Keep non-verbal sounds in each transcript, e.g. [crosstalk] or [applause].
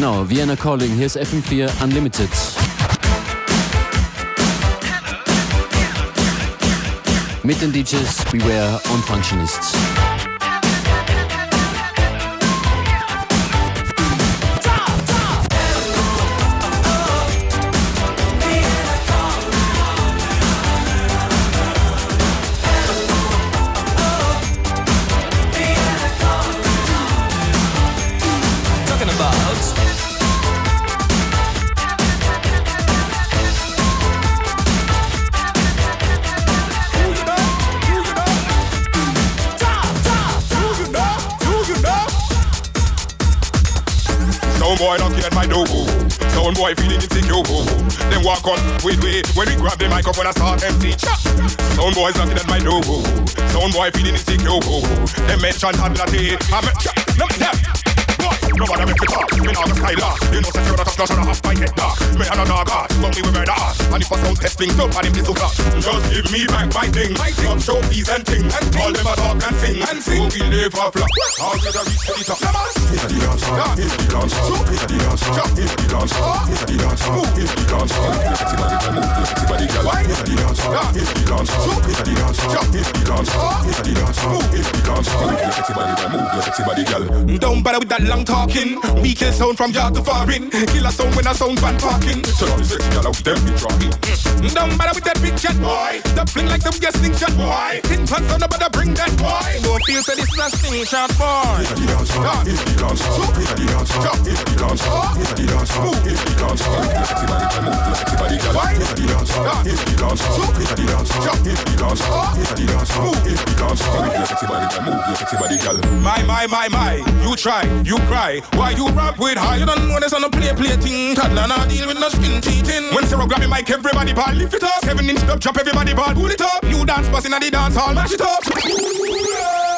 Genau, Vienna Calling, hier ist FM4 Unlimited. Mit den DJs Beware und Functionists. The microphone and start MC. Sound boys knocking at my door. Sound boy feeling insecure. Them mention ability. I'm a, no, yeah. Nobody make me talk, me nah go skylar You know, you're not a flush and a half my head dark. Me and a naga, but me we murder. Ass And if I sound testing, don't pan him this class Just give me back my thing, my thing. Some trophies and thing, and all them a talk and sing. And sing, we never flop All get a reach to the top It's a the dancer, it's the dancer It's a the dancer, it's the dancer It's a the dancer, it's the dancer Move sexy body, move the sexy body, girl It's a the dancer, it's the dancer It's a the dancer, it's the dancer It's a the dancer, it's the dancer Move the sexy body, move the sexy body, girl Don't bother with that long talk talking. Weakest sound from yard to foreign. Killer sound when I sound van parking. So now the sexy gal out them be trying. Don't bother with that big chat boy. The fling like some guessing chat boy. Tin pants on the bother bring that boy. Go feel say this is a sting shot boy. It's the dancer. It's the My my my my, you try, you cry. Why you rap with high? You don't know this on a play play thing. Toddler not deal with no skin teething. When Sarah grab me mic, everybody ball lift it up. Seven inch dub chop, everybody ball pull it up. You dance busting at the dance hall, mash it up.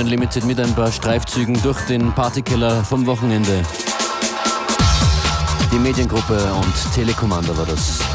FM4 Unlimited mit ein paar Streifzügen durch den Partykeller vom Wochenende. Die Mediengruppe und Telekommander war das.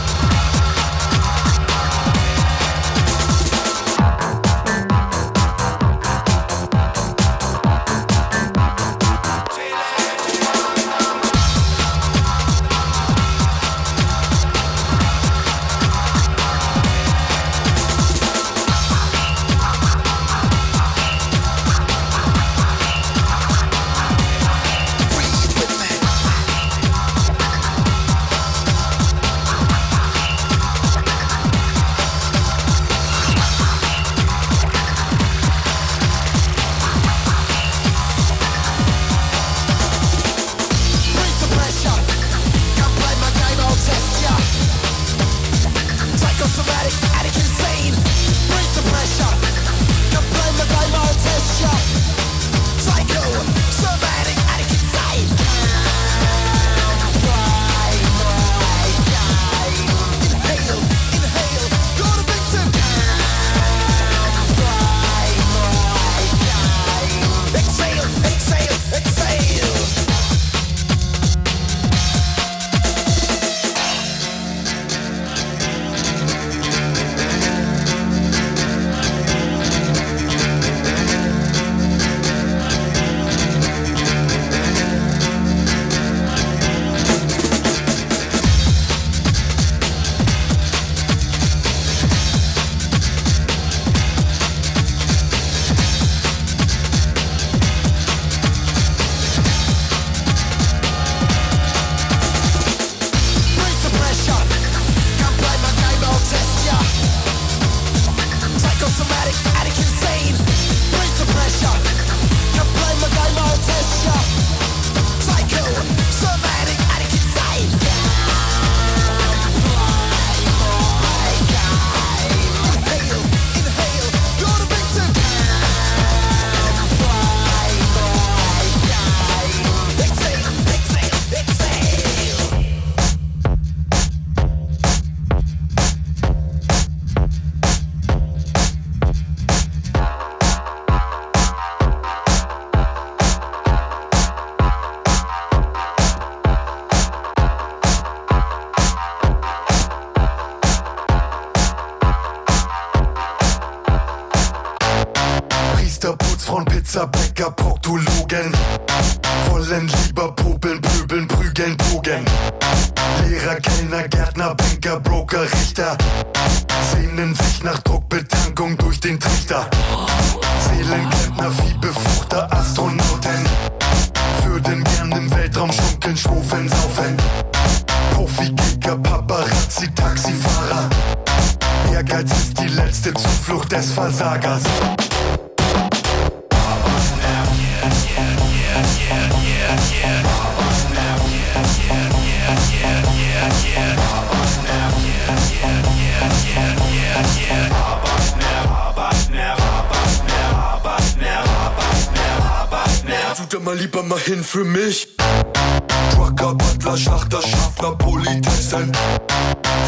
Trucker, Butler, Schlachter, Schaffner, Politessen.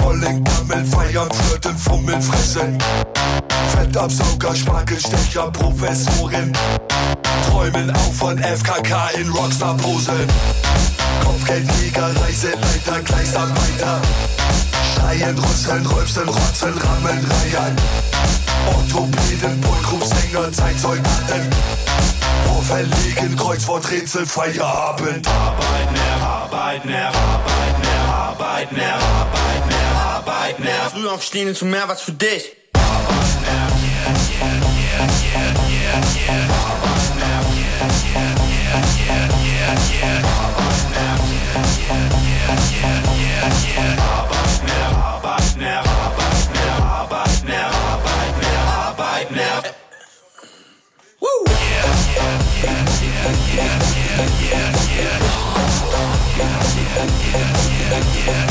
Vollen Gammel, feiern, flirten, fummeln, fressen. Fettabsauger, Spargelstecher, Professorin. Träumen auch von FKK in Rockstar-Posen. Kopfgeldjäger, Reiseleiter, Gleisarbeiter. Schreien, rüsseln, rülpsen, rotzen, rammeln, reiern. Orthopäden, Bullgrupsänger, Zeitsoldaten verlegen, Kreuzworträtsel, Feierabend. Arbeit mehr, Arbeit mehr, Arbeit mehr, Arbeit mehr, Arbeit mehr, Arbeit mehr. Früh aufstehen ist mehr was für dich. Arbeit mehr, yeah, yeah, yeah, yeah, yeah, yeah. Arbeit mehr, yeah, yeah, yeah, yeah, yeah, yeah. Arbeit mehr, yeah, yeah, yeah, yeah, yeah, Arbeit My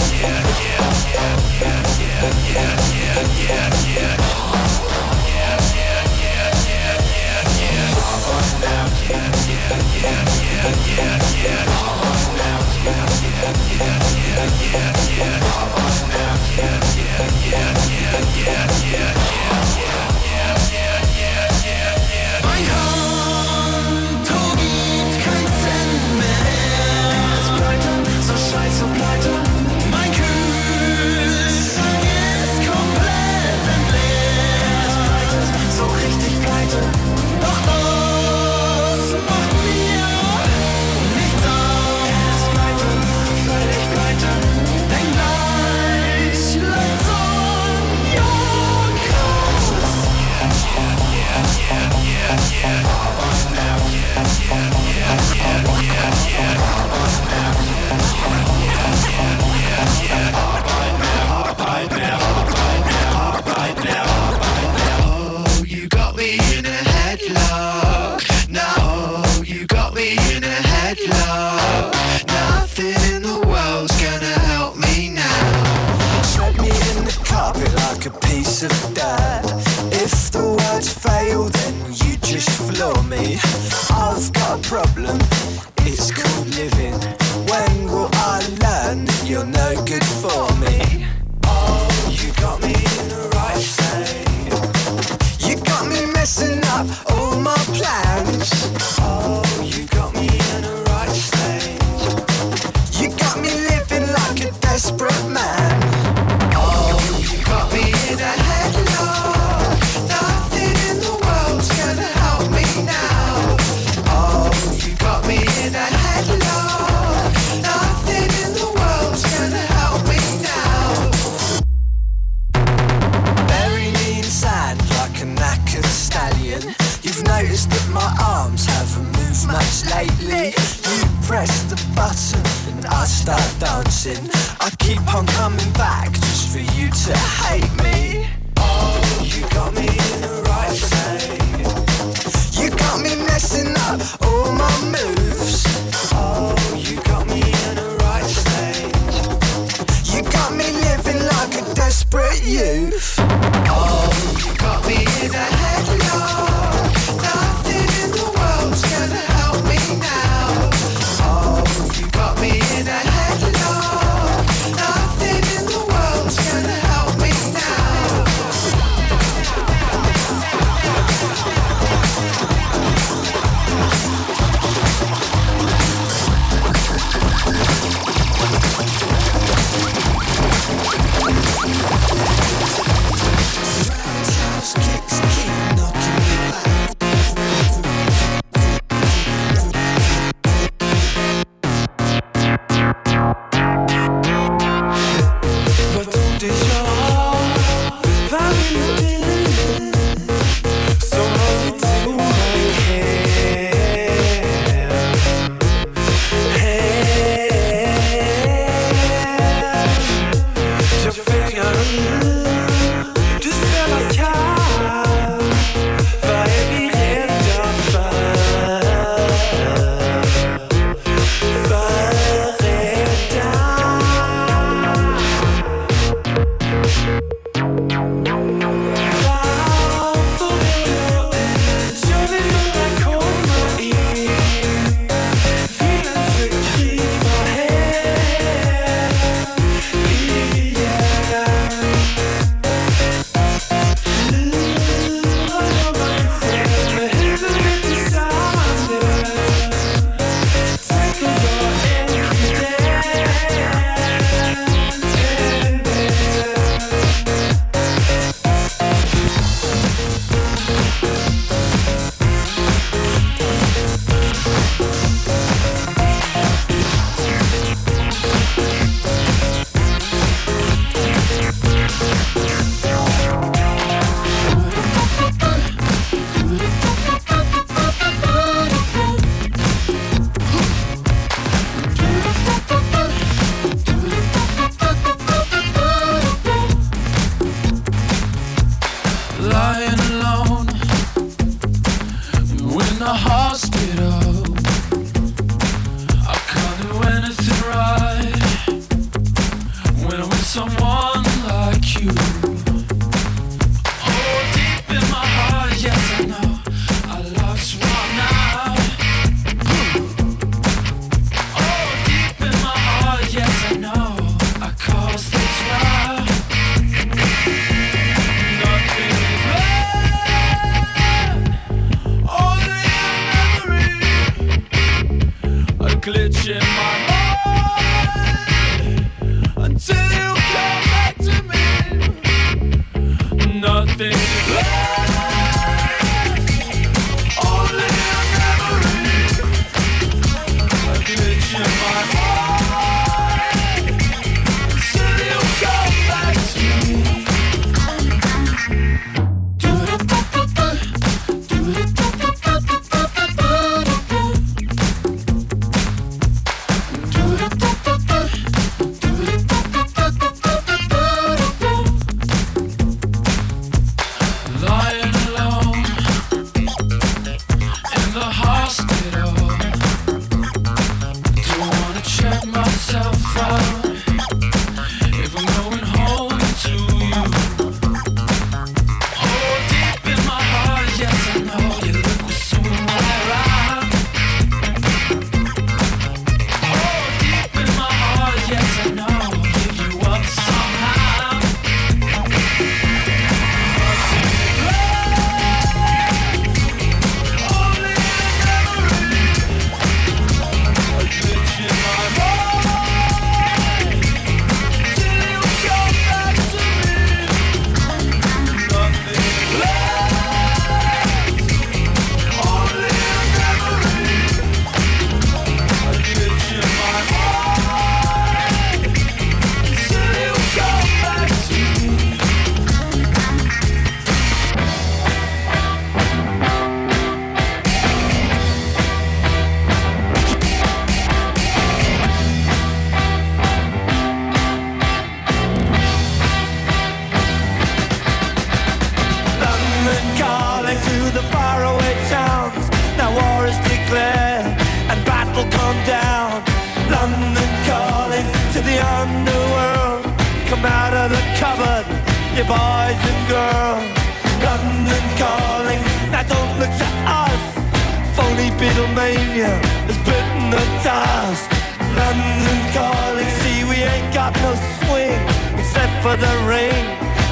Pennsylvania has bitten the dust. London calling, see we ain't got no swing except for the rain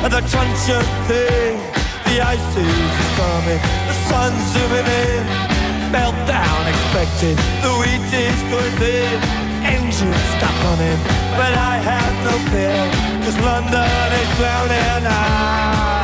and the crunch of thing. The ice is coming, the sun's zooming in, meltdown expected. The wheat is going thin, engines stop running, but I have no fear 'cause London is drowning. I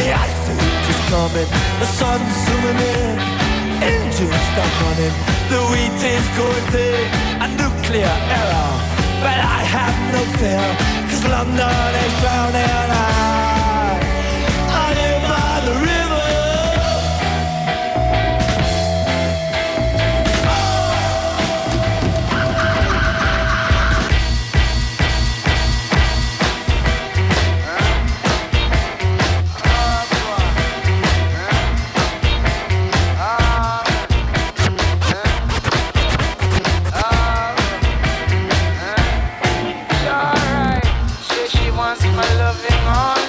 the ice age is coming, the sun's zooming in, engines start running, the wheat is going thick, a nuclear error. But I have no fear, cause London is drowning out. lost my loving heart.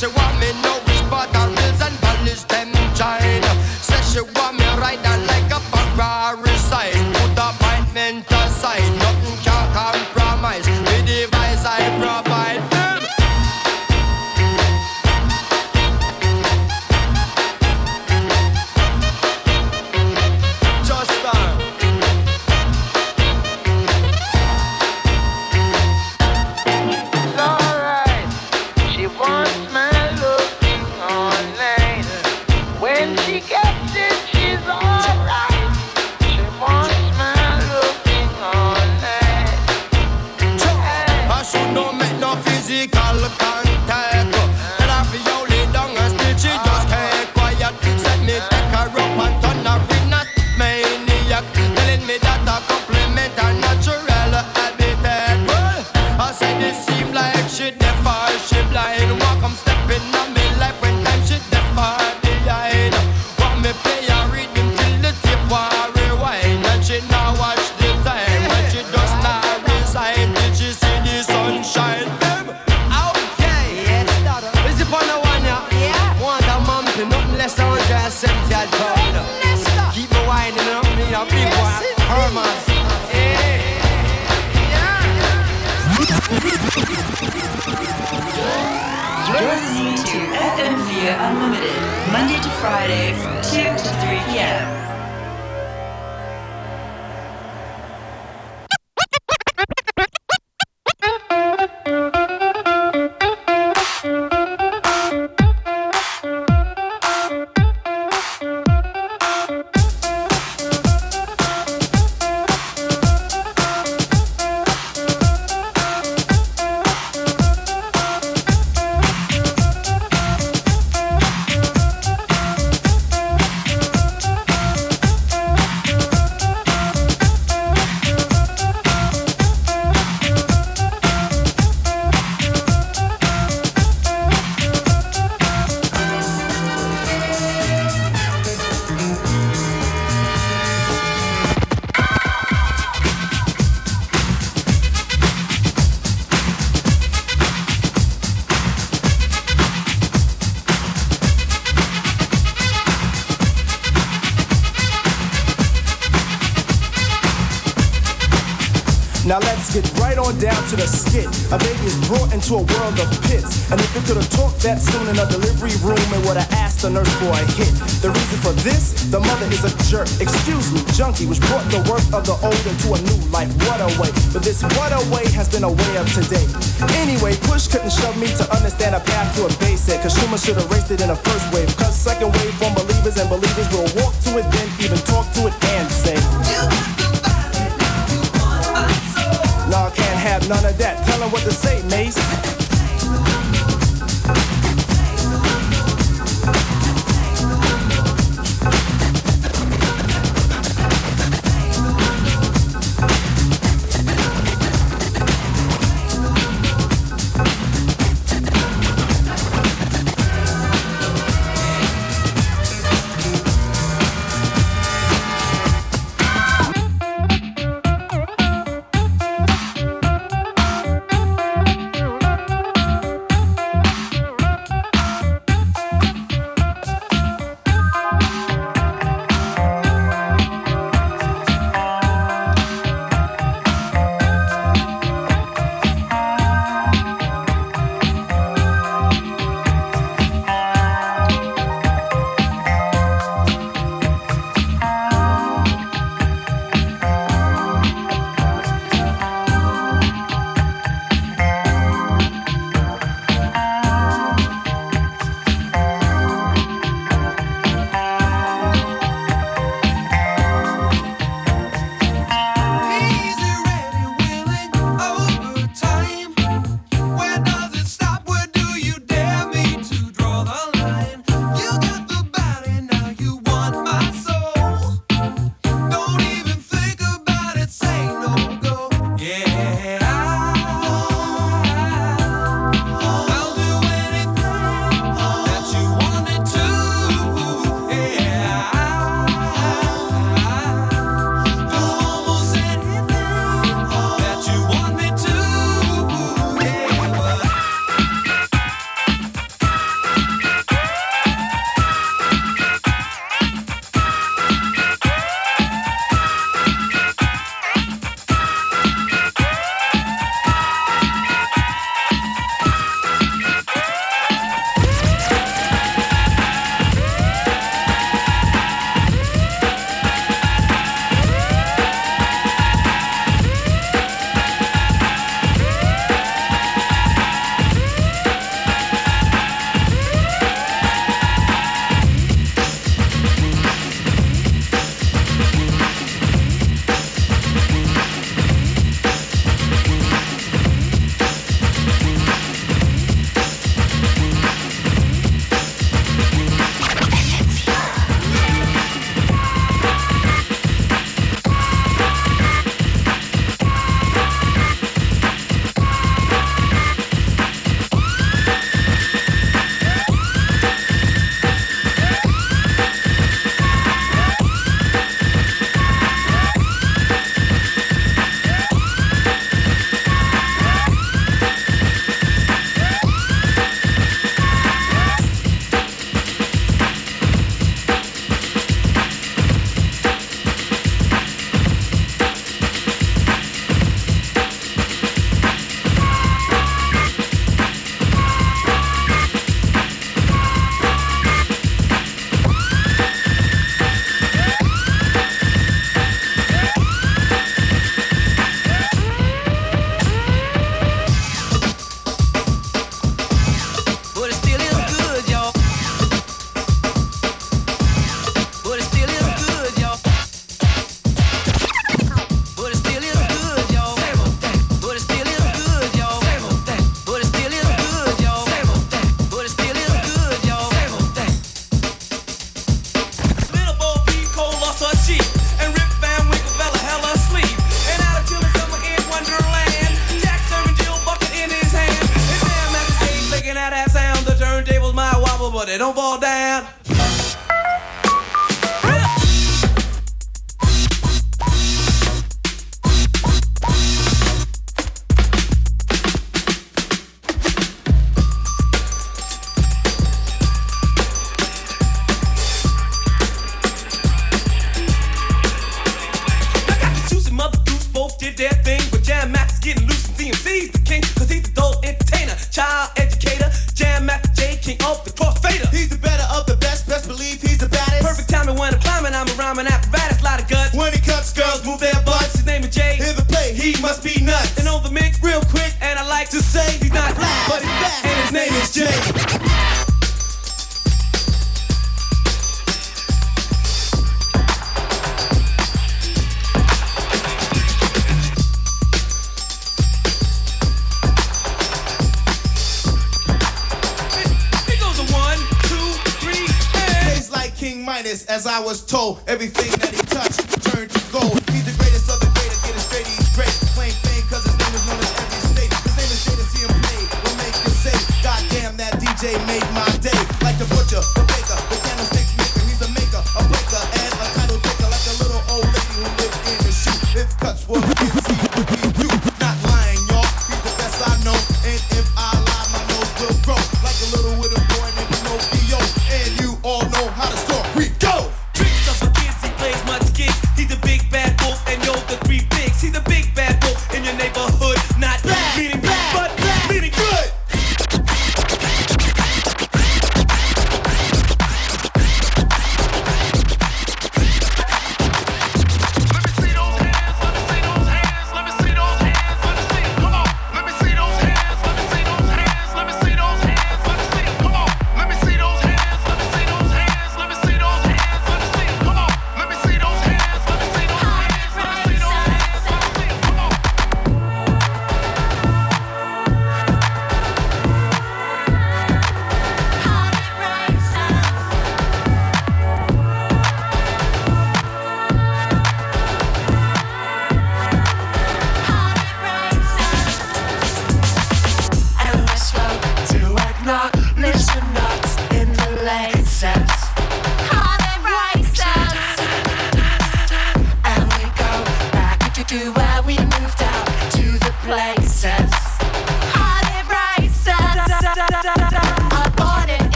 she wants.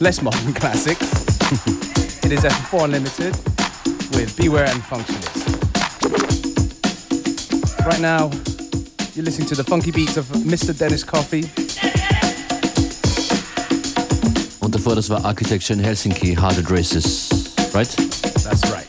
Less modern [laughs] classics. [laughs] it is FM4 Unlimited with Beware and Functionist. Right now, you're listening to the funky beats of Mr. Dennis Coffey. Und davor, das war Architecture in Helsinki, Heart It Races, right? That's right.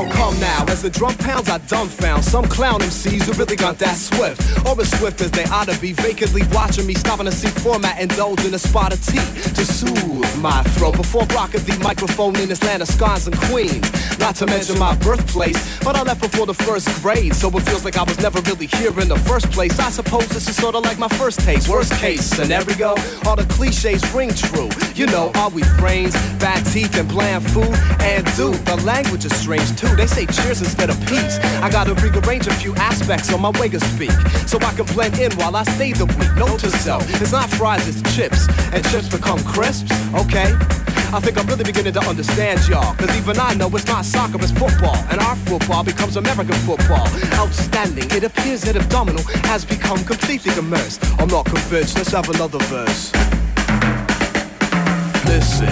out now. As the drum pounds, I dumbfound. Some clown MCs who really got that swift. Or as swift as they ought to be. Vacantly watching me, stopping to see format, indulging a spot of tea to soothe my throat. Before rocking the microphone in Atlanta, Scones and Queens. Not to mention my birthplace, but I left before the first grade. So it feels like I was never really here in the first place. I suppose this is sort of like my first taste. Worst case scenario, all the cliches ring true. You know, are we brains, bad teeth, and bland food? And dude, the language is strange too. They say cheers instead of peace. I gotta rearrange a few aspects on my way to speak, so I can blend in while I stay the week. Note to self, it's not fries, it's chips, and chips become crisps. Okay. I think I'm really beginning to understand y'all. Cause even I know it's not soccer, it's football. And our football becomes American football. Outstanding. It appears that abdominal has become completely immersed. I'm not convinced. Let's have another verse. Listen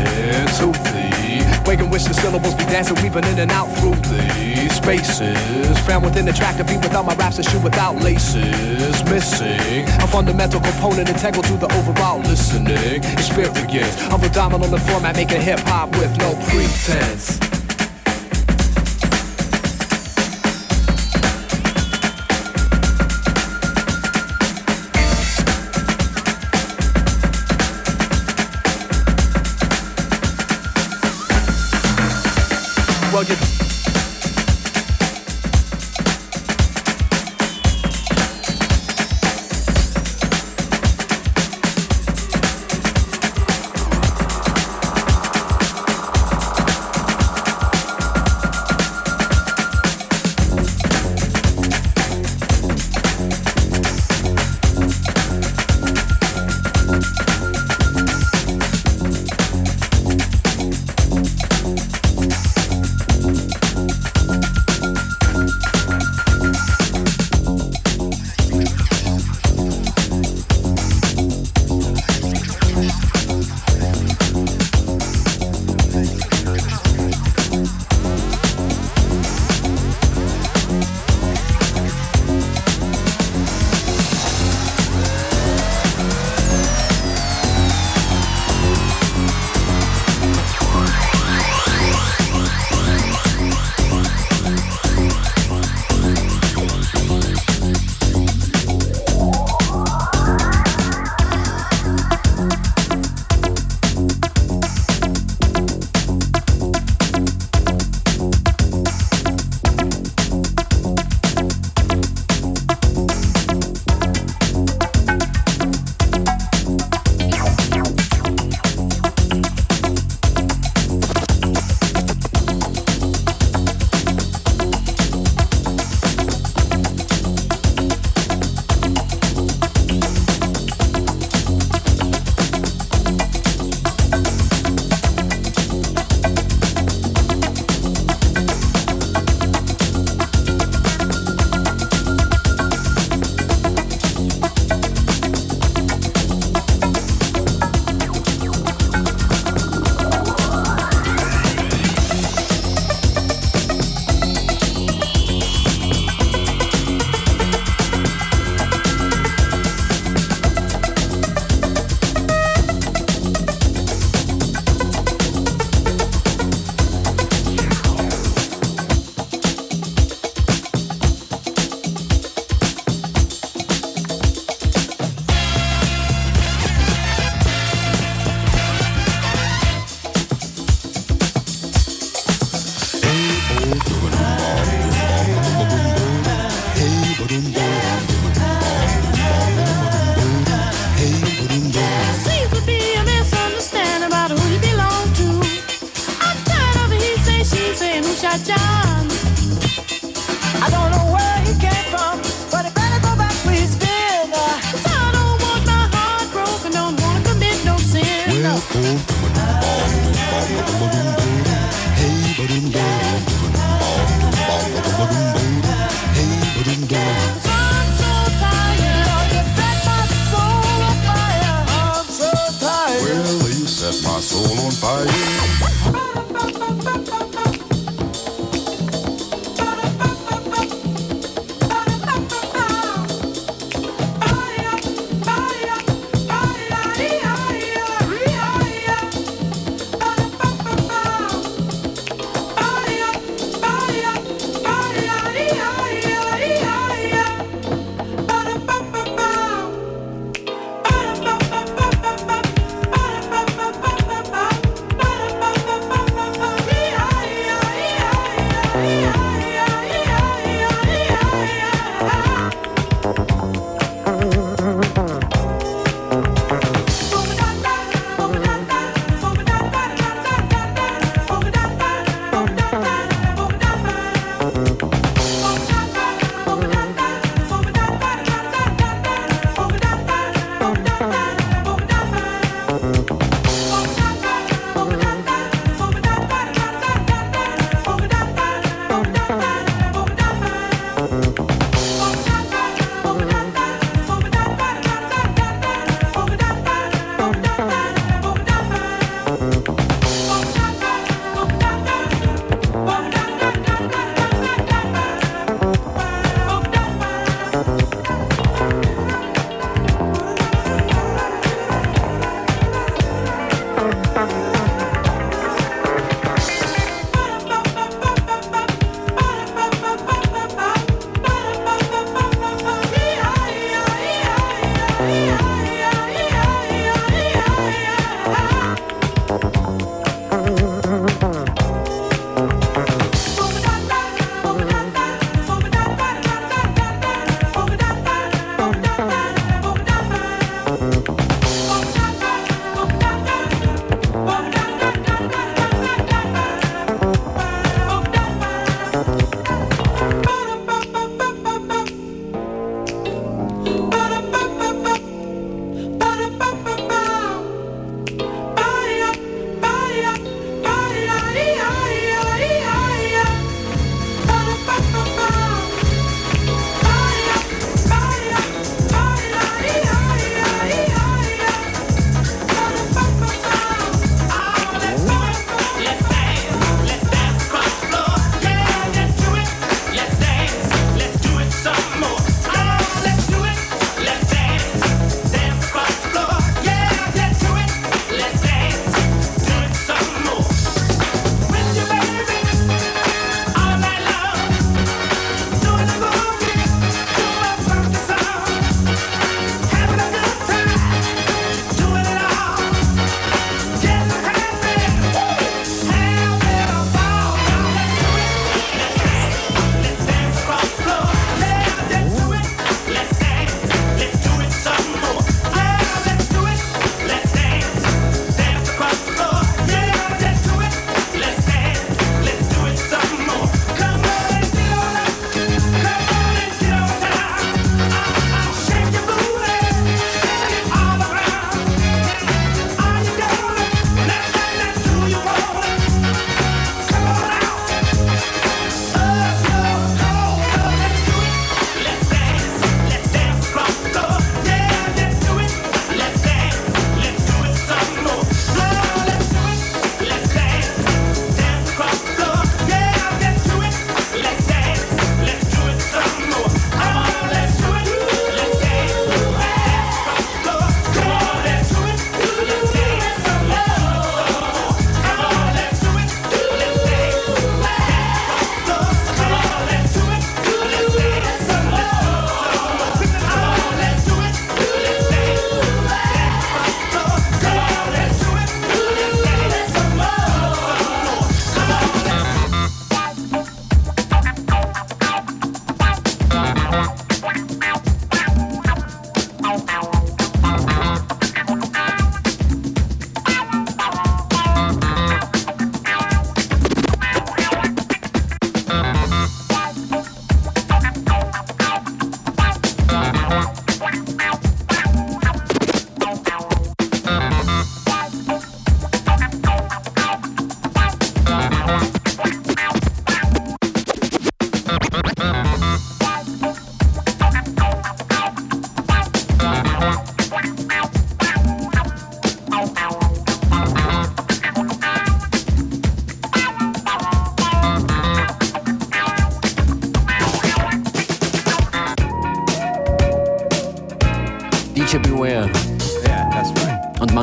to the way in which the syllables be dancing, weaving in and out through the spaces. Found within the track to be without my raps and shoe without laces. Missing a fundamental component integral to the overall listening experience of a dominant on the format, making hip hop with no pretense. Well,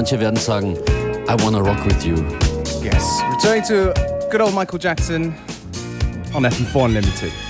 Manche werden sagen, I wanna rock with you. Yes, returning to good old Michael Jackson on FM4 Unlimited.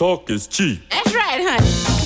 Talk is cheap. That's right, honey.